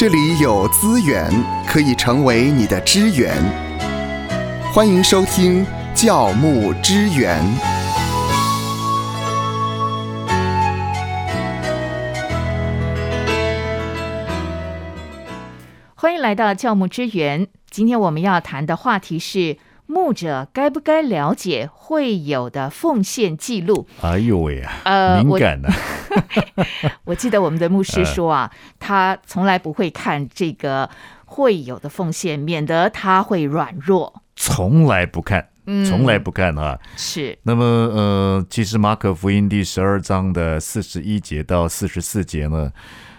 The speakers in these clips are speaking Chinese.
这里有资源可以成为你的支援。欢迎收听教牧支援。欢迎来到教牧支援。今天我们要谈的话题是。牧者该不该了解会友的奉献记录？哎呦喂啊，呃，敏感呢。我记得我们的牧师说啊，他从来不会看这个会友的奉献，免得他会软弱。从来不看，从来不看啊。是。那么，呃，其实马可福音第十二章的四十一节到四十四节呢，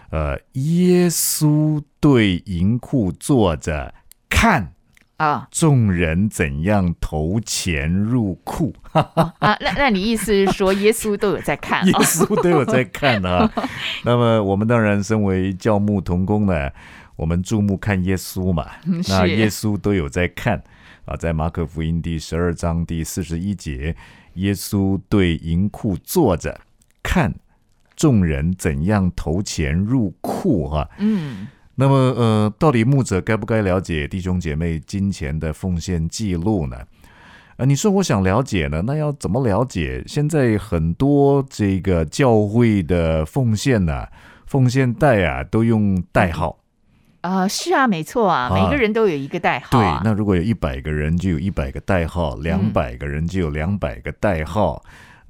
呃，耶稣对银库坐着看。啊！众人怎样投钱入库？啊，那那你意思是说，耶稣都有在看？耶稣都有在看啊。那么我们当然身为教牧同工呢，我们注目看耶稣嘛。那耶稣都有在看啊。在马可福音第十二章第四十一节，耶稣对银库坐着看众人怎样投钱入库哈。嗯。那么，呃，到底牧者该不该了解弟兄姐妹金钱的奉献记录呢？呃，你说我想了解呢，那要怎么了解？现在很多这个教会的奉献呢，奉献袋啊，都用代号啊，是啊，没错啊，每个人都有一个代号。对，那如果有一百个人，就有一百个代号；两百个人，就有两百个代号。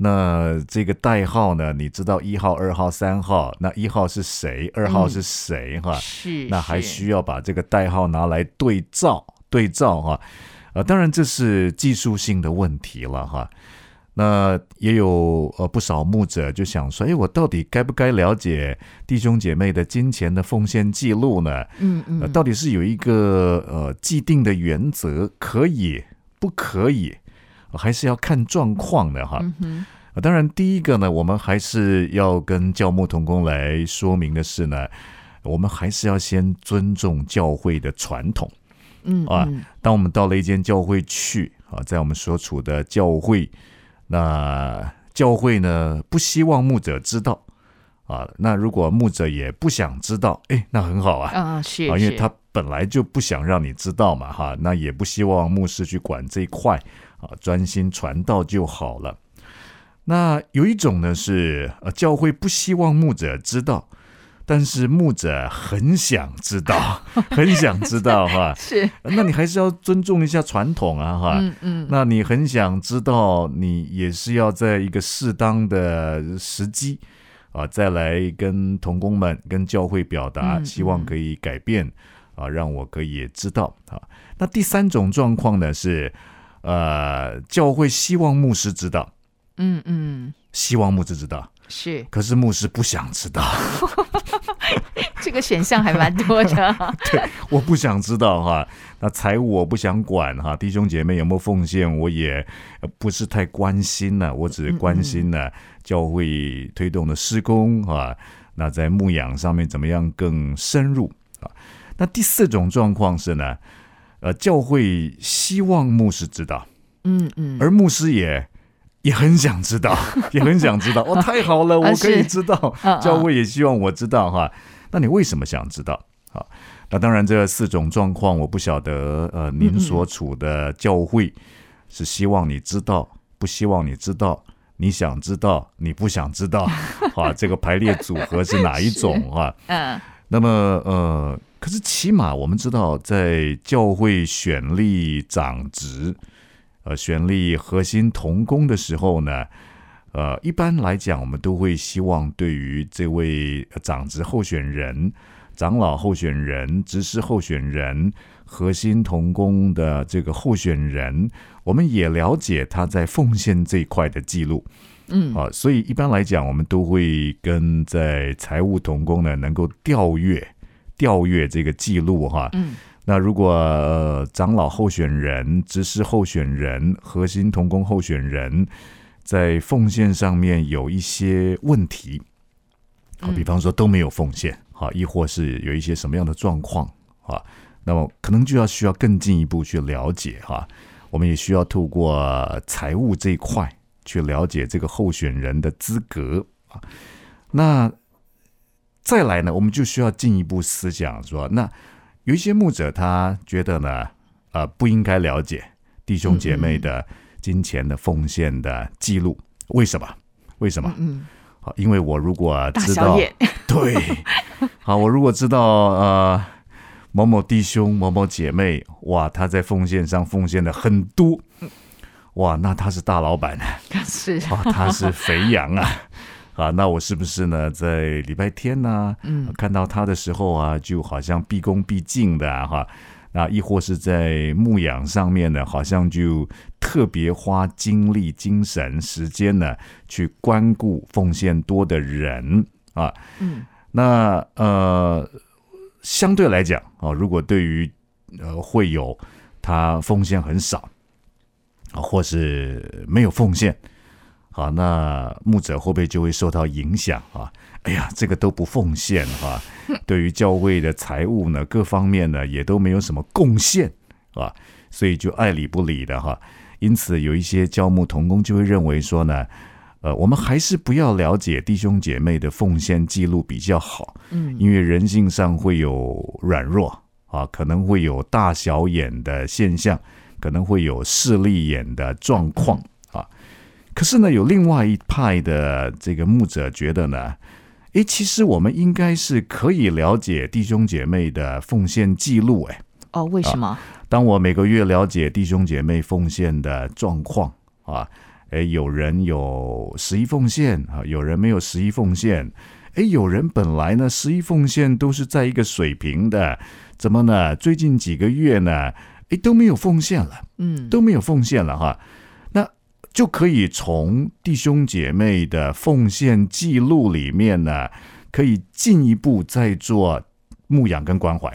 那这个代号呢？你知道一号、二号、三号，那一号是谁？二号是谁？哈，是。那还需要把这个代号拿来对照，对照哈。呃，当然这是技术性的问题了哈。那也有呃不少牧者就想说，哎，我到底该不该了解弟兄姐妹的金钱的奉献记录呢？嗯嗯，到底是有一个呃既定的原则，可以不可以？还是要看状况的哈。当然，第一个呢，我们还是要跟教牧同工来说明的是呢，我们还是要先尊重教会的传统。嗯啊，当我们到了一间教会去啊，在我们所处的教会，那教会呢不希望牧者知道啊。那如果牧者也不想知道，哎，那很好啊。啊，是啊，因为他本来就不想让你知道嘛，哈。那也不希望牧师去管这一块。啊，专心传道就好了。那有一种呢是，呃，教会不希望牧者知道，但是牧者很想知道，很想知道哈。是，那你还是要尊重一下传统啊，哈。嗯嗯。那你很想知道，你也是要在一个适当的时机啊，再来跟同工们、跟教会表达，希望可以改变啊，让我可以知道啊。那第三种状况呢是。呃，教会希望牧师知道，嗯嗯，希望牧师知道。是，可是牧师不想知道，这个选项还蛮多的。对，我不想知道哈，那财务我不想管哈，弟兄姐妹有没有奉献，我也不是太关心呢，我只是关心呢教会推动的施工啊，那在牧养上面怎么样更深入啊？那第四种状况是呢？呃，教会希望牧师知道，嗯嗯，而牧师也也很想知道，也很想知道。哦，太好了，我可以知道。教会也希望我知道哈。那你为什么想知道？好，那当然这四种状况，我不晓得。呃，您所处的教会是希望你知道，不希望你知道？你想知道，你不想知道？啊，这个排列组合是哪一种啊？嗯，那么呃。可是，起码我们知道，在教会选立长职，呃，选立核心同工的时候呢，呃，一般来讲，我们都会希望对于这位长职候选人、长老候选人、执事候选人、核心同工的这个候选人，我们也了解他在奉献这一块的记录。嗯，啊，所以一般来讲，我们都会跟在财务同工呢，能够调阅。调阅这个记录哈，嗯，那如果呃长老候选人、执事候选人、核心同工候选人，在奉献上面有一些问题，好，比方说都没有奉献，好，亦或是有一些什么样的状况啊，那么可能就要需要更进一步去了解哈，我们也需要透过财务这一块去了解这个候选人的资格啊，那。再来呢，我们就需要进一步思想说，那有一些牧者他觉得呢，呃，不应该了解弟兄姐妹的金钱的奉献的记录，为什么？为什么？嗯，好，因为我如果知道，对，好，我如果知道呃某某弟兄、某某姐妹，哇，他在奉献上奉献的很多，哇，那他是大老板啊，是，啊，他是肥羊啊，啊，那我是不是呢，在礼拜天呢、嗯。看到他的时候啊，就好像毕恭毕敬的啊，哈，那亦或是在牧养上面呢，好像就特别花精力、精神、时间呢，去关顾奉献多的人啊，嗯。那呃，相对来讲啊，如果对于呃会有他奉献很少啊，或是没有奉献，好，那牧者会不会就会受到影响啊？哎呀，这个都不奉献哈、对于教会的财务呢，各方面呢也都没有什么贡献啊，所以就爱理不理的哈。因此，有一些教牧同工就会认为说呢，呃，我们还是不要了解弟兄姐妹的奉献记录比较好，嗯因为人性上会有软弱啊，可能会有大小眼的现象，可能会有势利眼的状况啊。可是呢，有另外一派的这个牧者觉得呢，诶，其实我们应该是可以了解弟兄姐妹的奉献记录，诶。哦，为什么？当我每个月了解弟兄姐妹奉献的状况啊，诶，有人有十一奉献啊，有人没有十一奉献，诶，有人本来呢十一奉献都是在一个水平的，怎么呢？最近几个月呢，诶，都没有奉献了，嗯，都没有奉献了哈，那就可以从弟兄姐妹的奉献记录里面呢，可以进一步再做牧养跟关怀。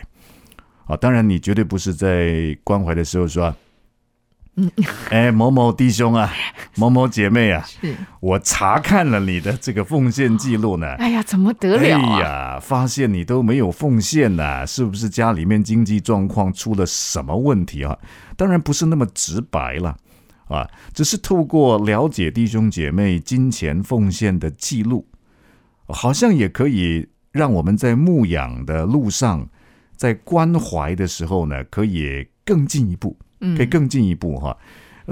啊，当然你绝对不是在关怀的时候说，嗯，哎，某某弟兄啊，某某姐妹啊，是，我查看了你的这个奉献记录呢。哎呀，怎么得了哎啊？呀，发现你都没有奉献呐、是不是家里面经济状况出了什么问题啊？当然不是那么直白了啊，只是透过了解弟兄姐妹金钱奉献的记录，好像也可以让我们在牧养的路上，在关怀的时候呢，可以更进一步，嗯可以更进一步哈。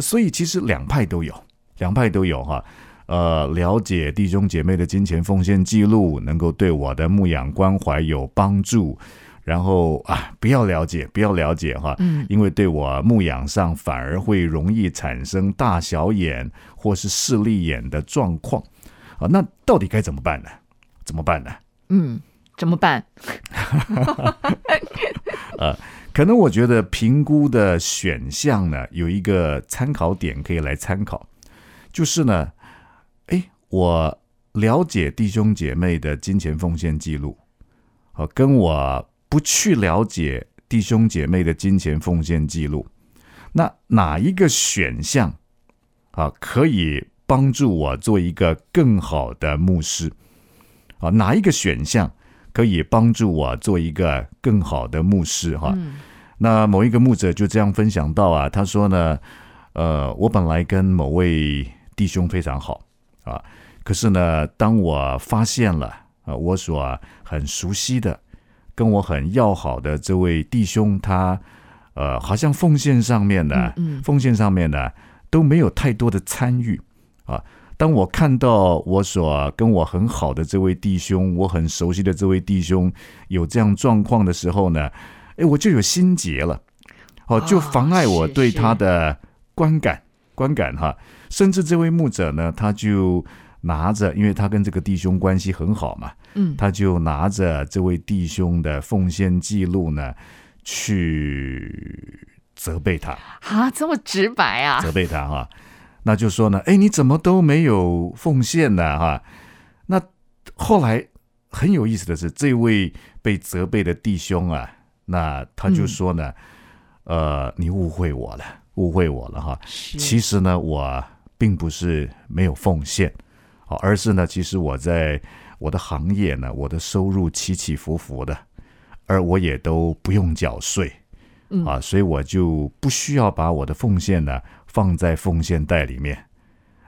所以其实两派都有，两派都有哈。呃，了解弟兄姐妹的金钱奉献记录，能够对我的牧养关怀有帮助。然后啊，不要了解，不要了解哈，嗯因为对我牧养上反而会容易产生大小眼或是视力眼的状况啊。那到底该怎么办呢？怎么办呢？嗯，怎么办？呃可能我觉得评估的选项呢，有一个参考点可以来参考，就是呢，哎，我了解弟兄姐妹的金钱奉献记录，啊，跟我不去了解弟兄姐妹的金钱奉献记录，那哪一个选项啊可以帮助我做一个更好的牧师？啊，哪一个选项可以帮助我做一个更好的牧师？哈、嗯那某一个牧者就这样分享到啊，他说呢，呃，我本来跟某位弟兄非常好啊，可是呢，当我发现了啊，我所很熟悉的、跟我很要好的这位弟兄，他呃，好像奉献上面呢，嗯嗯奉献上面呢都没有太多的参与啊。当我看到我所跟我很好的这位弟兄，我很熟悉的这位弟兄有这样状况的时候呢，哎，我就有心结了，哦，就妨碍我对他的观感观感哈。甚至这位牧者呢，他就拿着，因为他跟这个弟兄关系很好嘛，嗯他就拿着这位弟兄的奉献记录呢，去责备他。啊，这么直白啊？责备他哈，那就说呢，哎，你怎么都没有奉献呢？哈，那后来很有意思的是，这位被责备的弟兄啊，那他就说呢，呃，你误会我了，误会我了哈。是其实呢，我并不是没有奉献，好，而是呢，其实我在我的行业呢，我的收入起起伏伏的，而我也都不用缴税，嗯啊，所以我就不需要把我的奉献呢放在奉献袋里面。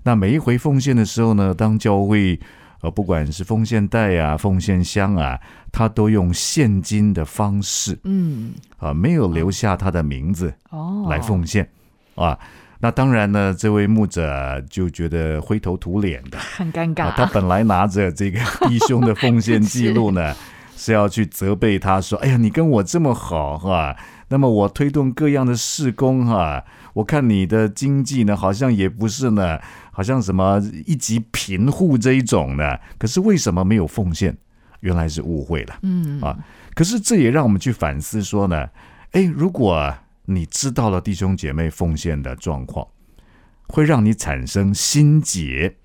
那每一回奉献的时候呢，当教会呃，不管是奉献袋啊、奉献箱啊，他都用现金的方式嗯，啊，没有留下他的名字哦，来奉献啊。那当然呢，这位牧者就觉得灰头土脸的。很尴尬。啊，他本来拿着这个弟兄的奉献记录呢，是要去责备他说：“哎呀，你跟我这么好哈，那么我推动各样的事工哈，我看你的经济呢，好像也不是呢，好像什么一级贫户这一种呢，可是为什么没有奉献？原来是误会了。嗯啊，可是这也让我们去反思说呢，哎，如果你知道了弟兄姐妹奉献的状况，会让你产生心结，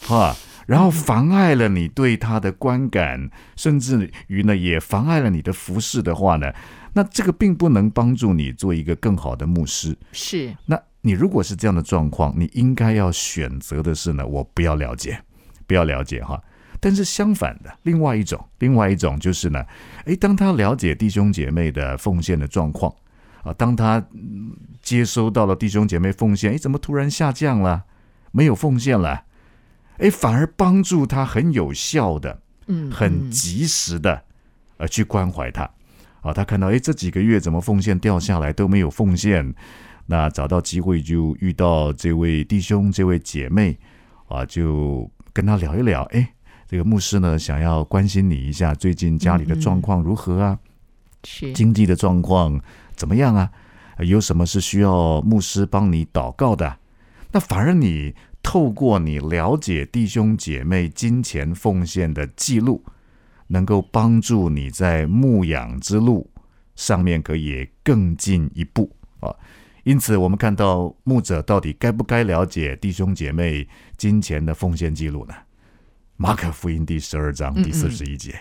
哈，然后妨碍了你对他的观感，甚至于呢，也妨碍了你的服饰的话呢，那这个并不能帮助你做一个更好的牧师。是那你如果是这样的状况，你应该要选择的是呢，我不要了解，不要了解哈。但是相反的，另外一种，另外一种就是呢，诶，当他了解弟兄姐妹的奉献的状况啊，当他嗯接收到了弟兄姐妹奉献，诶，怎么突然下降了？没有奉献了？诶，反而帮助他很有效的、嗯很嗯及时的，呃，去关怀他。啊，他看到诶，这几个月怎么奉献掉下来都没有奉献，那找到机会就遇到这位弟兄、这位姐妹啊，就跟他聊一聊。诶，这个牧师呢，想要关心你一下，最近家里的状况如何啊？是经济的状况怎么样啊？有什么是需要牧师帮你祷告的？那反而你透过你了解弟兄姐妹金钱奉献的记录，能够帮助你在牧养之路上面可以更进一步啊。因此，我们看到牧者到底该不该了解弟兄姐妹金钱的奉献记录呢？马可福音第十二章第四十一节。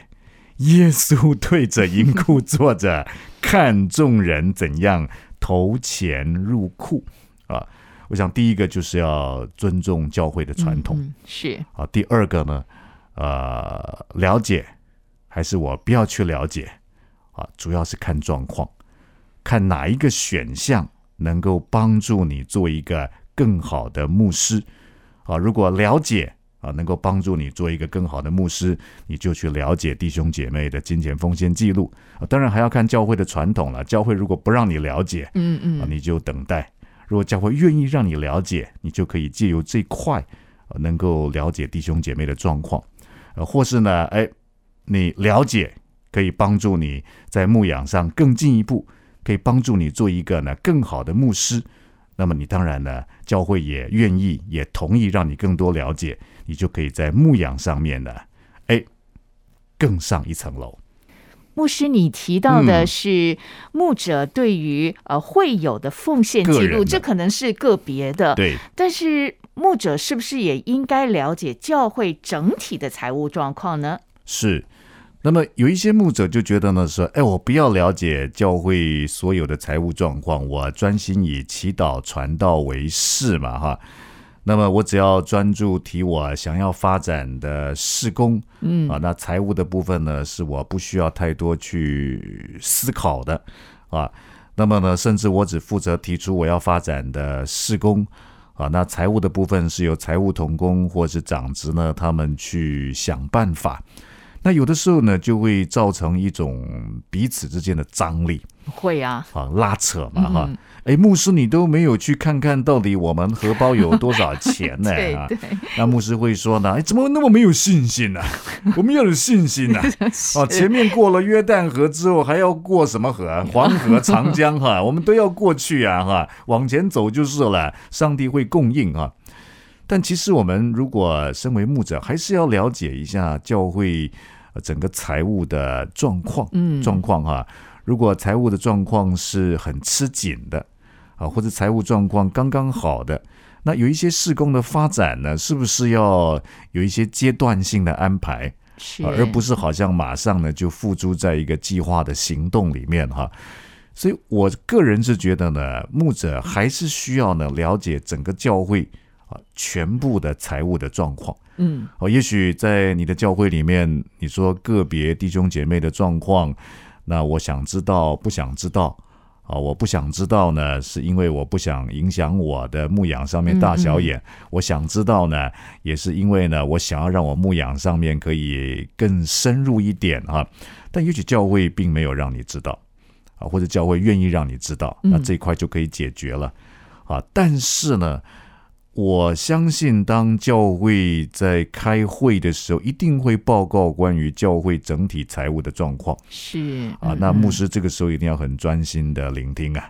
耶稣对着银库坐着，看众人怎样投钱入库啊。我想第一个就是要尊重教会的传统、是啊，第二个呢，呃，了解还是我不要去了解啊，主要是看状况，看哪一个选项能够帮助你做一个更好的牧师啊。如果了解啊，能够帮助你做一个更好的牧师，你就去了解弟兄姐妹的金钱奉献记录啊。当然还要看教会的传统了。教会如果不让你了解嗯啊，嗯你就等待；如果教会愿意让你了解，你就可以借由这块，呃能够了解弟兄姐妹的状况，呃，或是呢，哎，你了解可以帮助你在牧养上更进一步，可以帮助你做一个呢更好的牧师。那么你当然呢，教会也愿意也同意让你更多了解，你就可以在牧养上面呢，哎，更上一层楼。牧师，你提到的嗯是牧者对于呃会友的奉献记录，这可能是个别的，对，但是牧者是不是也应该了解教会整体的财务状况呢？是。那么有一些牧者就觉得呢，说，哎，我不要了解教会所有的财务状况，我专心以祈祷传道为事嘛，哈。那么我只要专注提我想要发展的事工，嗯啊，那财务的部分呢，是我不需要太多去思考的啊。那么呢，甚至我只负责提出我要发展的事工啊，那财务的部分是由财务同工或是长职呢，他们去想办法。那有的时候呢，就会造成一种彼此之间的张力会啊，啊，拉扯嘛，哈嗯。哎，牧师，你都没有去看看到底我们荷包有多少钱呢？啊那牧师会说呢，哎，怎么那么没有信心呢、我们要有信心呢、哦，前面过了约旦河之后，还要过什么河？黄河、长江哈，我们都要过去啊哈，往前走就是了。上帝会供应啊。但其实我们如果身为牧者，还是要了解一下教会呃整个财务的状况，嗯状况哈。如果财务的状况是很吃紧的啊，或者财务状况刚刚好的，那有一些施工的发展呢，是不是要有一些阶段性的安排？而不是好像马上呢就付诸在一个计划的行动里面哈。所以我个人是觉得呢，牧者还是需要呢了解整个教会啊全部的财务的状况。嗯哦，也许在你的教会里面，你说个别弟兄姐妹的状况，那我想知道不想知道啊，我不想知道呢，是因为我不想影响我的牧养上面大小眼。我想知道呢，也是因为呢，我想要让我牧养上面可以更深入一点啊。但也许教会并没有让你知道啊，或者教会愿意让你知道，那这一块就可以解决了啊。但是呢。我相信，当教会在开会的时候，一定会报告关于教会整体财务的状况。是啊，那牧师这个时候一定要很专心的聆听啊，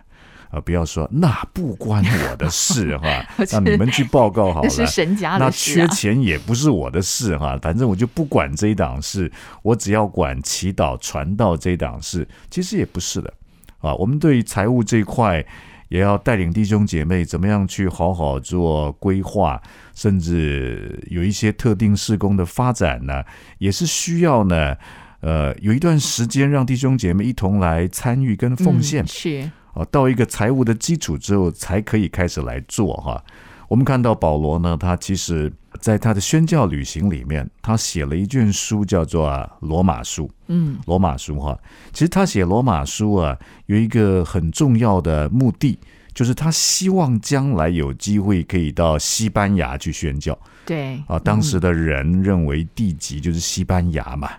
啊，不要说那不关我的事哈，那你们去报告好了。是神家的事。那缺钱也不是我的事哈，反正我就不管这一档事，我只要管祈祷传道这一档事。其实也不是的啊，我们对财务这一块。也要带领弟兄姐妹怎么样去好好做规划，甚至有一些特定事工的发展呢，也是需要呢，呃，有一段时间让弟兄姐妹一同来参与跟奉献，是啊，到一个财务的基础之后，才可以开始来做哈。我们看到保罗呢，他其实。在他的宣教旅行里面，他写了一卷书，叫做《罗马书》。嗯，罗马书哈，其实他写罗马书啊，有一个很重要的目的，就是他希望将来有机会可以到西班牙去宣教。对啊，当时的人认为地级就是西班牙嘛。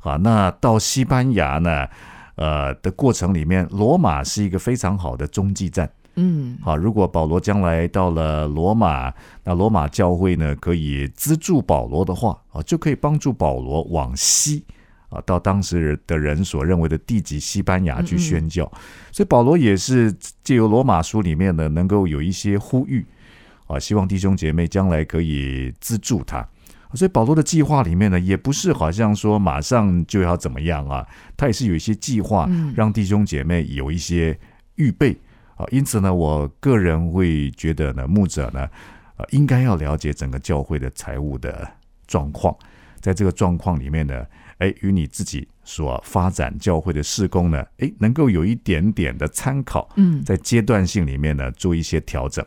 啊，那到西班牙呢，呃的过程里面，罗马是一个非常好的中继站。嗯，好，如果保罗将来到了罗马，那罗马教会呢可以资助保罗的话，啊，就可以帮助保罗往西，啊，到当时的人所认为的地级西班牙去宣教。所以保罗也是借由罗马书里面呢，能够有一些呼吁，啊，希望弟兄姐妹将来可以资助他。所以保罗的计划里面呢，也不是好像说马上就要怎么样啊，他也是有一些计划，让弟兄姐妹有一些预备。啊，因此呢，我个人会觉得呢，牧者呢，呃，应该要了解整个教会的财务的状况，在这个状况里面呢，哎，与你自己所发展教会的事工呢，哎，能够有一点点的参考，嗯，在阶段性里面呢，做一些调整。